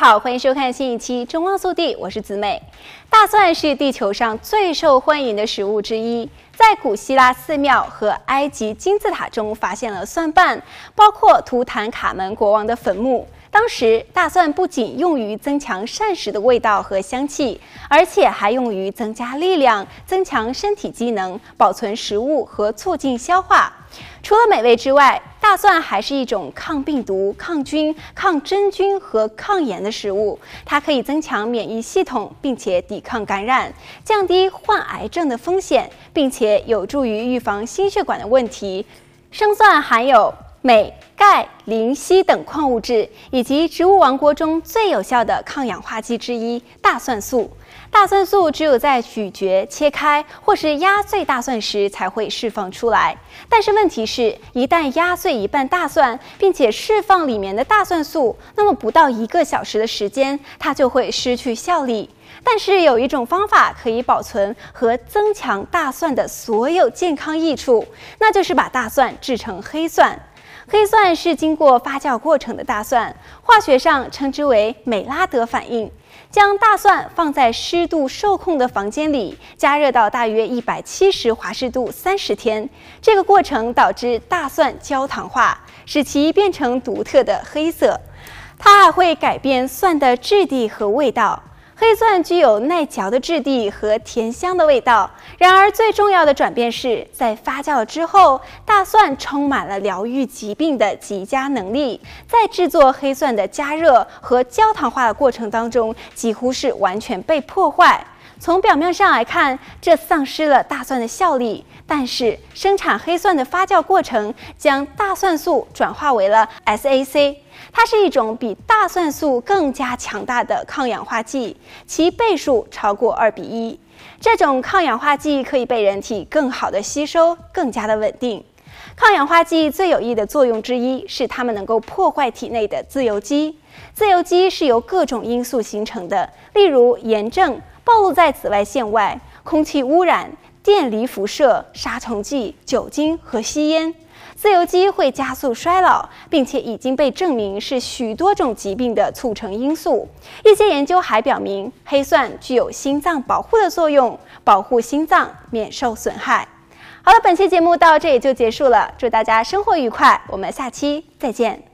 好，欢迎收看新一期《中望速递》，我是子美。大蒜是地球上最受欢迎的食物之一，在古希腊寺庙和埃及金字塔中发现了蒜瓣，包括图坦卡门国王的坟墓。当时，大蒜不仅用于增强膳食的味道和香气，而且还用于增加力量、增强身体机能、保存食物和促进消化。除了美味之外，大蒜还是一种抗病毒、抗菌、抗真菌和抗炎的食物。它可以增强免疫系统，并且抵抗感染，降低患癌症的风险，并且有助于预防心血管的问题。生蒜含有镁、钙、磷、硒等矿物质，以及植物王国中最有效的抗氧化剂之一——大蒜素。大蒜素只有在咀嚼、切开或是压碎大蒜时才会释放出来。但是问题是，一旦压碎一半大蒜，并且释放里面的大蒜素，那么不到一个小时的时间，它就会失去效力。但是有一种方法可以保存和增强大蒜的所有健康益处，那就是把大蒜制成黑蒜。黑蒜是经过发酵过程的大蒜，化学上称之为美拉德反应。将大蒜放在湿度受控的房间里，加热到大约一百七十华氏度三十天。这个过程导致大蒜焦糖化，使其变成独特的黑色。它还会改变蒜的质地和味道。黑蒜具有耐嚼的质地和甜香的味道。然而，最重要的转变是在发酵之后，大蒜充满了疗愈疾病的极佳能力。在制作黑蒜的加热和焦糖化的过程当中，几乎是完全被破坏。从表面上来看，这丧失了大蒜的效力。但是，生产黑蒜的发酵过程将大蒜素转化为了 SAC。它是一种比大蒜素更加强大的抗氧化剂，其倍数超过二比一。这种抗氧化剂可以被人体更好的吸收，更加的稳定。抗氧化剂最有益的作用之一是它们能够破坏体内的自由基。自由基是由各种因素形成的，例如炎症、暴露在紫外线外、空气污染、电离辐射、杀虫剂、酒精和吸烟。自由基会加速衰老，并且已经被证明是许多种疾病的促成因素。一些研究还表明，黑蒜具有心脏保护的作用，保护心脏免受损害。好了，本期节目到这里就结束了，祝大家生活愉快，我们下期再见。